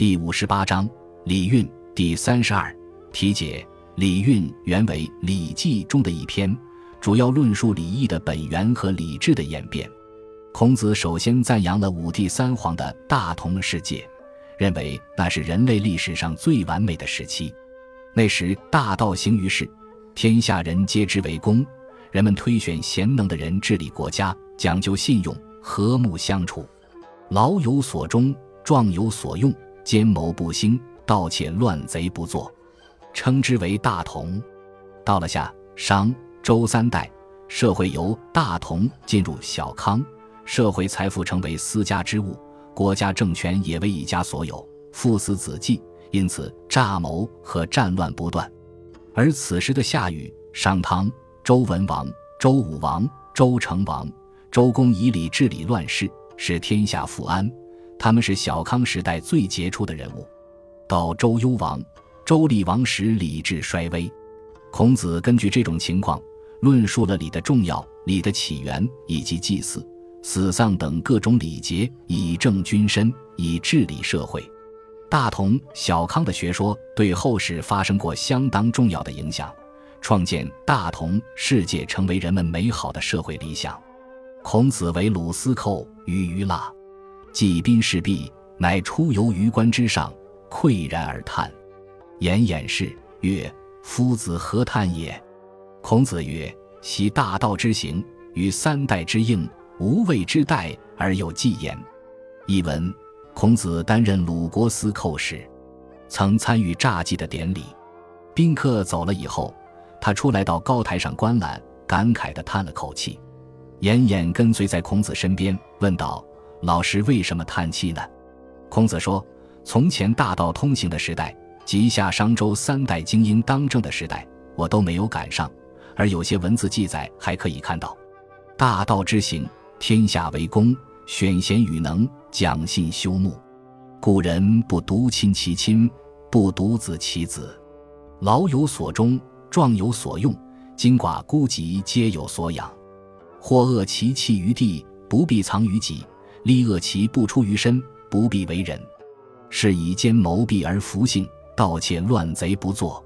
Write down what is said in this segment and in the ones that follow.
第五十八章礼运第三十二题解。礼运原为《礼记》中的一篇，主要论述礼义的本源和礼制的演变。孔子首先赞扬了五帝三皇的大同世界，认为那是人类历史上最完美的时期。那时大道行于世，天下人皆知为公，人们推选贤能的人治理国家，讲究信用，和睦相处，老有所终，壮有所用。奸谋不兴，盗窃乱贼不作，称之为大同。到了夏、商、周三代，社会由大同进入小康，社会财富成为私家之物，国家政权也为一家所有，父死子继，因此诈谋和战乱不断。而此时的夏禹、商汤、周文王、周武王、周成王、周公以礼治理乱世，使天下富安。他们是小康时代最杰出的人物。到周幽王、周厉王时，礼制衰微。孔子根据这种情况，论述了礼的重要、礼的起源以及祭祀、死丧等各种礼节，以正君身，以治理社会。大同、小康的学说对后世发生过相当重要的影响，创建大同世界，成为人们美好的社会理想。孔子为鲁司寇，于于腊。祭宾事毕，乃出游于关之上，喟然而叹。颜偃士曰：“夫子何叹也？”孔子曰：“习大道之行，与三代之应，无畏之代而有祭焉。”译文：孔子担任鲁国司寇时，曾参与诈祭的典礼。宾客走了以后，他出来到高台上观览，感慨地叹了口气。颜偃跟随在孔子身边，问道。老师为什么叹气呢？孔子说：“从前大道通行的时代，及夏商周三代精英当政的时代，我都没有赶上。而有些文字记载还可以看到，大道之行，天下为公，选贤与能，讲信修睦。古人不独亲其亲，不独子其子，老有所终，壮有所用，今寡孤疾皆有所养。或恶其弃于地，不必藏于己。”利恶其不出于身，不必为人；是以奸谋闭而弗信，盗窃乱贼不作。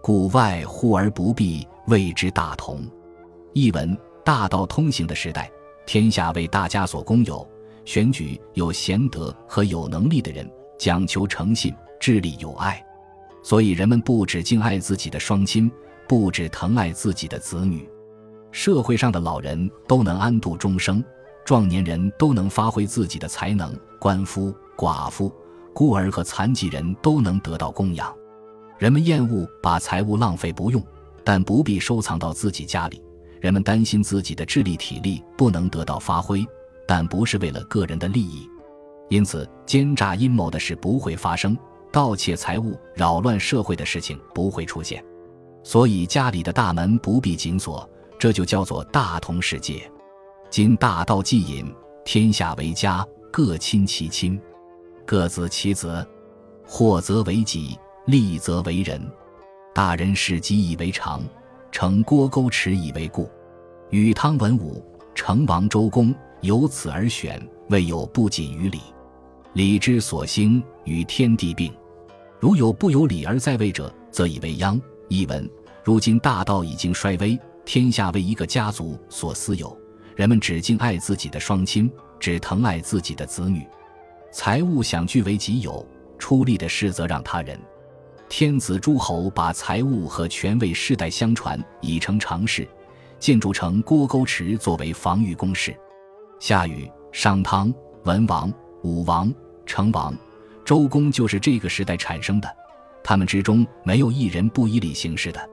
故外乎而不避，谓之大同。译文：大道通行的时代，天下为大家所公有，选举有贤德和有能力的人，讲求诚信，智力有爱。所以人们不止敬爱自己的双亲，不止疼爱自己的子女，社会上的老人都能安度终生。壮年人都能发挥自己的才能，官夫、寡妇、孤儿和残疾人都能得到供养。人们厌恶把财物浪费不用，但不必收藏到自己家里。人们担心自己的智力体力不能得到发挥，但不是为了个人的利益。因此，奸诈阴谋的事不会发生，盗窃财物、扰乱社会的事情不会出现。所以，家里的大门不必紧锁，这就叫做大同世界。今大道既隐，天下为家，各亲其亲，各子其子，祸则为己，利则为人。大人事己以为常，成郭沟池以为固。禹汤文武，成王周公，由此而选，未有不谨于礼。礼之所兴，与天地并。如有不有礼而在位者，则以为殃。译文：如今大道已经衰微，天下为一个家族所私有。人们只敬爱自己的双亲，只疼爱自己的子女，财物想据为己有，出力的事则让他人。天子诸侯把财物和权位世代相传，已成常事，建筑成郭沟池作为防御工事。夏禹、商汤、文王、武王、成王、周公就是这个时代产生的，他们之中没有一人不以礼行事的。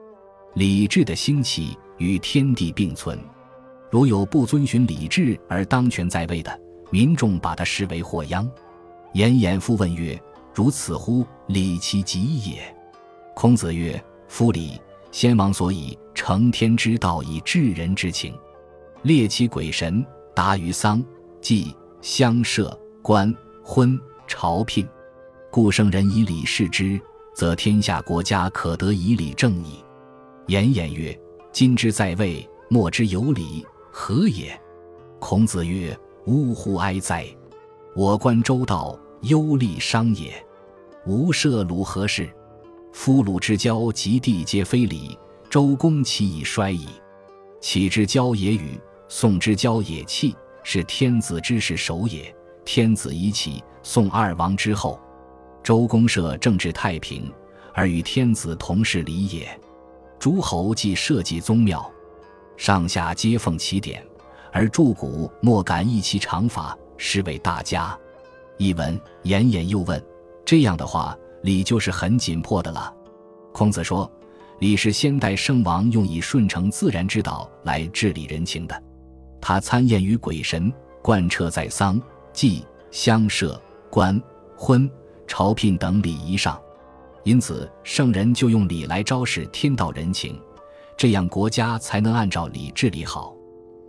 礼制的兴起与天地并存。如有不遵循礼制而当权在位的民众，把他视为祸殃。颜偃复问曰：“如此乎？礼其极也。”孔子曰：“夫礼，先王所以成天之道以治人之情，列其鬼神，达于丧、祭、乡社、官、婚、朝聘，故圣人以礼事之，则天下国家可得以礼正矣。”颜偃曰：“今之在位，莫之有礼。”何也？孔子曰：“呜呼哀哉！我观周道，忧利商也。无涉鲁何事？夫鲁之交，及地皆非礼。周公其以衰矣。启之交也与，宋之交也弃，是天子之事首也。天子已起，宋二王之后，周公设政治太平，而与天子同事礼也。诸侯既社稷宗庙，上下皆奉其典，而诸古莫敢议其常法，是为大家。译文：言言又问，这样的话，礼就是很紧迫的了。孔子说，礼是先代圣王用以顺承自然之道来治理人情的，他参验于鬼神，贯彻在丧。祭、乡社、官、婚、朝聘等礼仪上，因此圣人就用礼来昭示天道人情，这样国家才能按照礼治理好。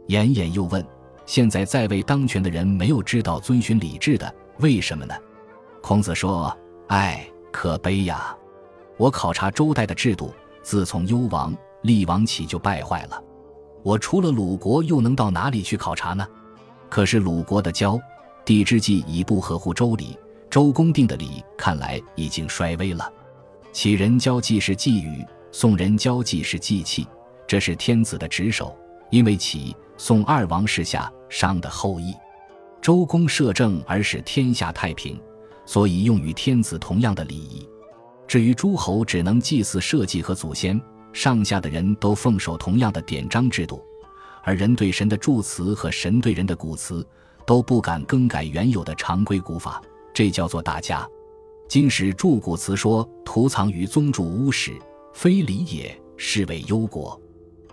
严颜又问：现在在位当权的人没有知道遵循礼制的，为什么呢？孔子说：唉，可悲呀！我考察周代的制度，自从幽王、厉王起就败坏了。我除了鲁国，又能到哪里去考察呢？可是鲁国的骄。帝之祭已不合乎周礼，周公定的礼看来已经衰微了。启人交祭是祭语，宋人交际是祭器，这是天子的职守。因为启、宋二王室下商的后裔，周公摄政而使天下太平，所以用与天子同样的礼仪。至于诸侯，只能祭祀社稷和祖先，上下的人都奉守同样的典章制度，而人对神的祝词和神对人的古词。都不敢更改原有的常规古法，这叫做大家。今使注古词说：“图藏于宗主屋室，非礼也，是为忧国；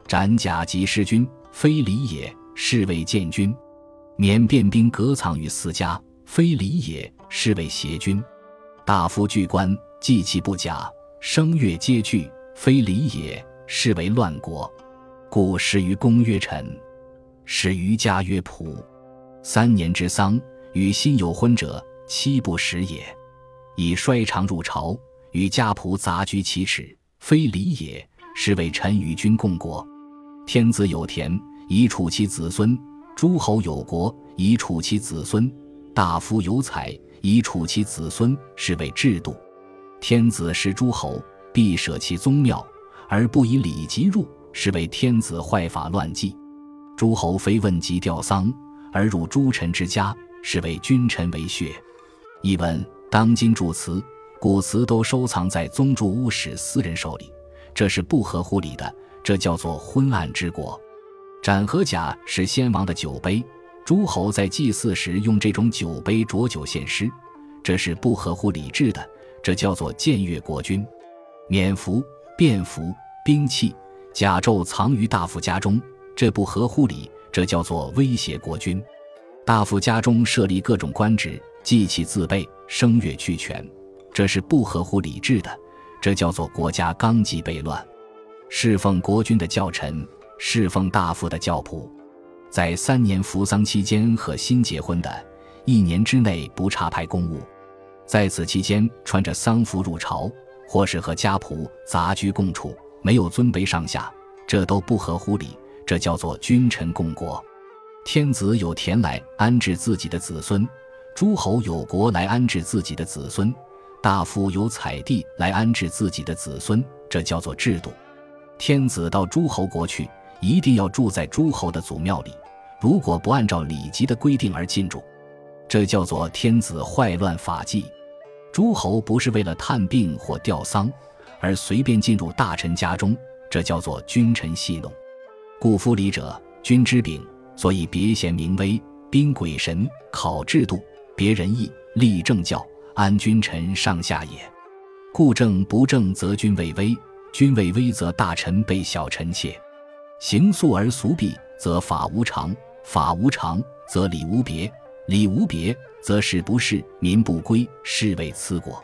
斩甲及弑君，非礼也，是为建君；免变兵革藏于私家，非礼也，是为邪君；大夫具官，祭器不假，声乐皆具，非礼也，是为乱国。故始于公曰臣，始于家曰仆。”三年之丧，与心有婚者，妻不食也。以衰长入朝，与家仆杂居其耻，非礼也。是为臣与君共国。天子有田，以处其子孙；诸侯有国，以处其子孙；大夫有采，以处其子孙。是为制度。天子食诸侯，必舍其宗庙，而不以礼节入，是为天子坏法乱纪。诸侯非问疾吊丧。而入诸臣之家，是为君臣为血。译文：当今祝词、古词都收藏在宗主屋室私人手里，这是不合乎礼的。这叫做昏暗之国。斩和甲是先王的酒杯，诸侯在祭祀时用这种酒杯浊酒献诗，这是不合乎礼制的。这叫做僭越国君。冕服、便服、兵器、甲胄藏于大夫家中，这不合乎礼。这叫做威胁国君，大夫家中设立各种官职，祭器自备，声乐俱全，这是不合乎礼制的。这叫做国家纲纪悖乱。侍奉国君的教臣，侍奉大夫的教仆，在三年服丧期间和新结婚的，一年之内不差派公务，在此期间穿着丧服入朝，或是和家仆杂居共处，没有尊卑上下，这都不合乎礼。这叫做君臣共国，天子有田来安置自己的子孙，诸侯有国来安置自己的子孙，大夫有采地来安置自己的子孙，这叫做制度。天子到诸侯国去，一定要住在诸侯的祖庙里，如果不按照礼节的规定而进驻，这叫做天子坏乱法纪。诸侯不是为了探病或吊丧而随便进入大臣家中，这叫做君臣戏弄。故夫礼者，君之柄，所以别贤明威，兵鬼神，考制度，别仁义，立政教，安君臣上下也。故政不正，则君位危；君位危，则大臣被小臣妾。行素而俗弊，则法无常；法无常，则礼无别；礼无别，则事不事，民不归，是谓此国。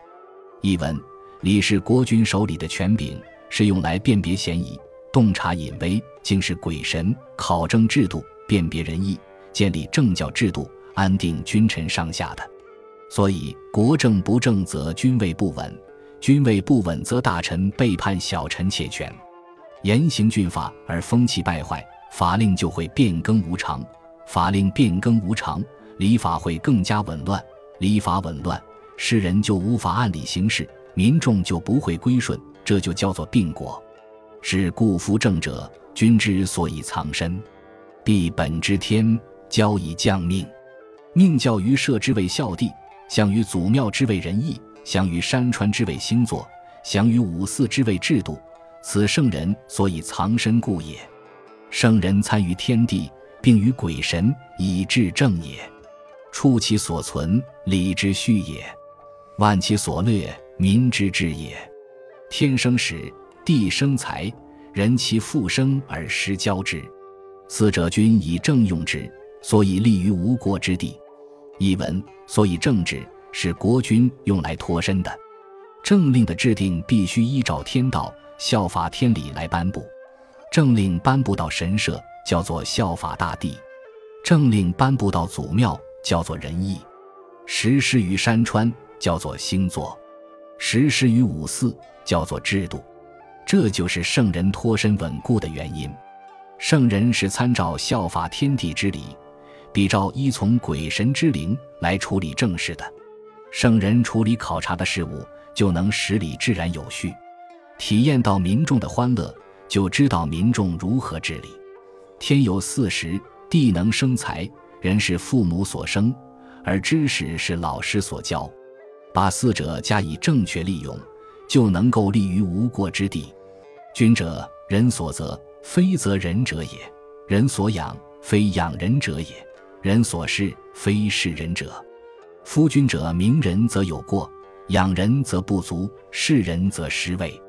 译文：礼是国君手里的权柄，是用来辨别嫌疑。洞察隐微，竟是鬼神考证制度，辨别仁义，建立政教制度，安定君臣上下的。所以国政不正，则君位不稳；君位不稳，则大臣背叛小臣窃权，严刑峻法而风气败坏，法令就会变更无常。法令变更无常，礼法会更加紊乱。礼法紊乱，世人就无法按理行事，民众就不会归顺，这就叫做病国。是故夫正者，君之所以藏身，必本之天，交以降命。命教于社之为孝弟，相于祖庙之为仁义，相于山川之为星座，相于五祀之为制度。此圣人所以藏身故也。圣人参于天地，并于鬼神，以至正也。处其所存，理之序也；万其所略，民之治也。天生始，地生财，人其复生而失交之。四者君以正用之，所以立于无国之地。译文：所以政治是国君用来脱身的，政令的制定必须依照天道、效法天理来颁布。政令颁布到神社，叫做效法大地；政令颁布到祖庙，叫做仁义；实施于山川，叫做星座；实施于五祀，叫做制度。这就是圣人脱身稳固的原因。圣人是参照效法天地之理。比照依从鬼神之灵来处理政事的圣人处理考察的事物，就能使理自然有序，体验到民众的欢乐，就知道民众如何治理。天有四时，地能生财，人是父母所生，而知识是老师所教。把四者加以正确利用，就能够立于无过之地。君者，人所择，非择人者也；人所养，非养人者也。人所事非是人者，夫君者明人则有过，养人则不足，事人则失位。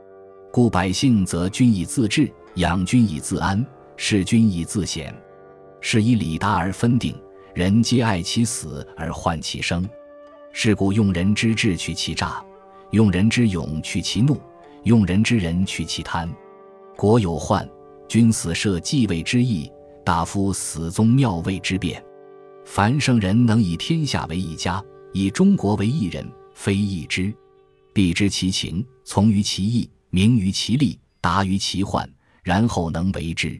故百姓则君以自治，养君以自安，事君以自显。是以礼达而分定，人皆爱其死而患其生。是故用人之智去其诈，用人之勇去其怒，用人之仁去其贪。国有患，君死社继位之意，大夫死宗庙位之变。凡圣人能以天下为一家，以中国为一人，非一之，必知其情，从于其意，明于其利，达于其患，然后能为之。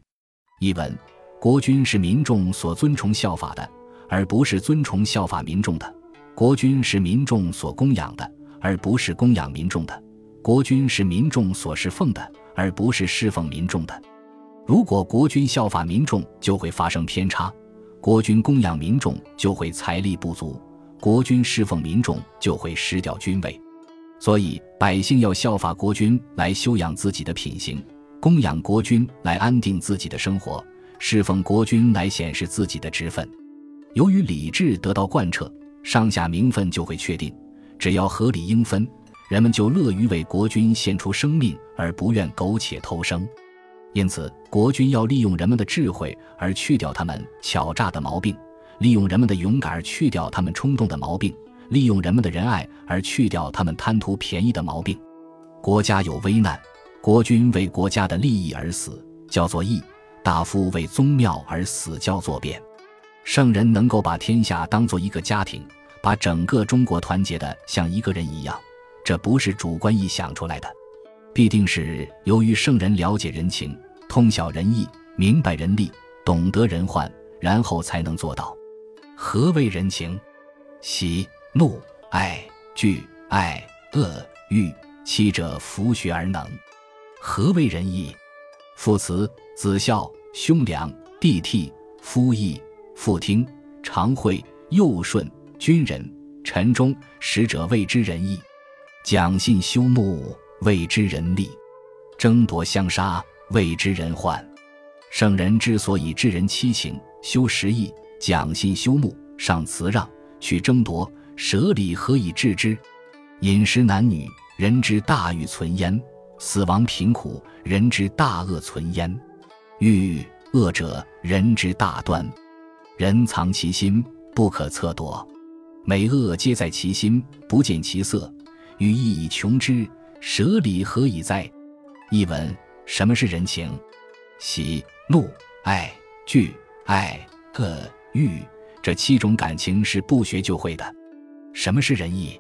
译文：国君是民众所尊崇效法的，而不是尊崇效法民众的；国君是民众所供养的，而不是供养民众的；国君是民众所侍奉的，而不是侍奉民众的。如果国君效法民众，就会发生偏差。国君供养民众就会财力不足，国君侍奉民众就会失掉君位，所以百姓要效法国君来修养自己的品行，供养国君来安定自己的生活，侍奉国君来显示自己的职分。由于礼制得到贯彻，上下名分就会确定，只要合理应分，人们就乐于为国君献出生命，而不愿苟且偷生。因此，国君要利用人们的智慧而去掉他们巧诈的毛病，利用人们的勇敢而去掉他们冲动的毛病，利用人们的仁爱而去掉他们贪图便宜的毛病。国家有危难，国君为国家的利益而死，叫做义；大夫为宗庙而死，叫做变。圣人能够把天下当做一个家庭，把整个中国团结的像一个人一样，这不是主观臆想出来的。必定是由于圣人了解人情，通晓人意，明白人力，懂得人患，然后才能做到。何为人情？喜、怒、哀、惧、爱、恶、欲七者，弗学而能。何为仁义？父慈子孝，兄良弟悌，夫义妇听，常惠幼顺，君仁臣忠，使者谓之仁义。讲信修睦。谓之人利，争夺相杀；谓之人患。圣人之所以治人七情，修十义，讲信修睦，尚辞让，去争夺，舍礼，何以治之？饮食男女，人之大欲存焉；死亡贫苦，人之大恶存焉；欲恶者，人之大端。人藏其心，不可测度；美恶皆在其心，不见其色。欲意以穷之。舍礼何以哉？译文：什么是人情？喜、怒、爱、惧、爱、恶、欲这七种感情是不学就会的。什么是仁义？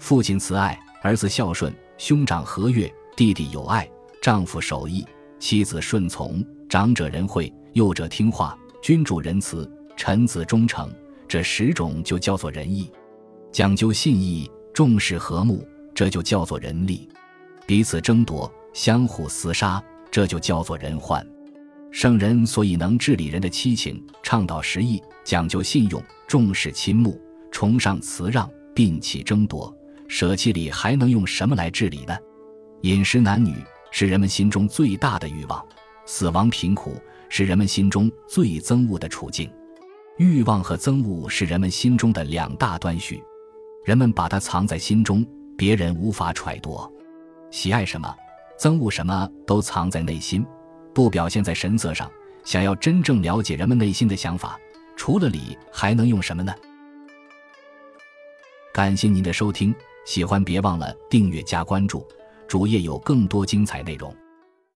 父亲慈爱，儿子孝顺，兄长和悦，弟弟友爱，丈夫守义，妻子顺从，长者仁惠，幼者听话，君主仁慈，臣子忠诚。这十种就叫做仁义。讲究信义，重视和睦，这就叫做人力；彼此争夺、相互厮杀，这就叫做人患。圣人所以能治理人的七情，倡导实义，讲究信用，重视亲睦，崇尚辞让，摒弃争夺，舍弃礼，还能用什么来治理呢？饮食男女是人们心中最大的欲望，死亡贫苦是人们心中最憎恶的处境。欲望和憎恶是人们心中的两大端绪，人们把它藏在心中，别人无法揣度。喜爱什么，憎恶什么，都藏在内心。不表现在神色上，想要真正了解人们内心的想法，除了礼还能用什么呢？感谢您的收听，喜欢别忘了订阅加关注，主页有更多精彩内容。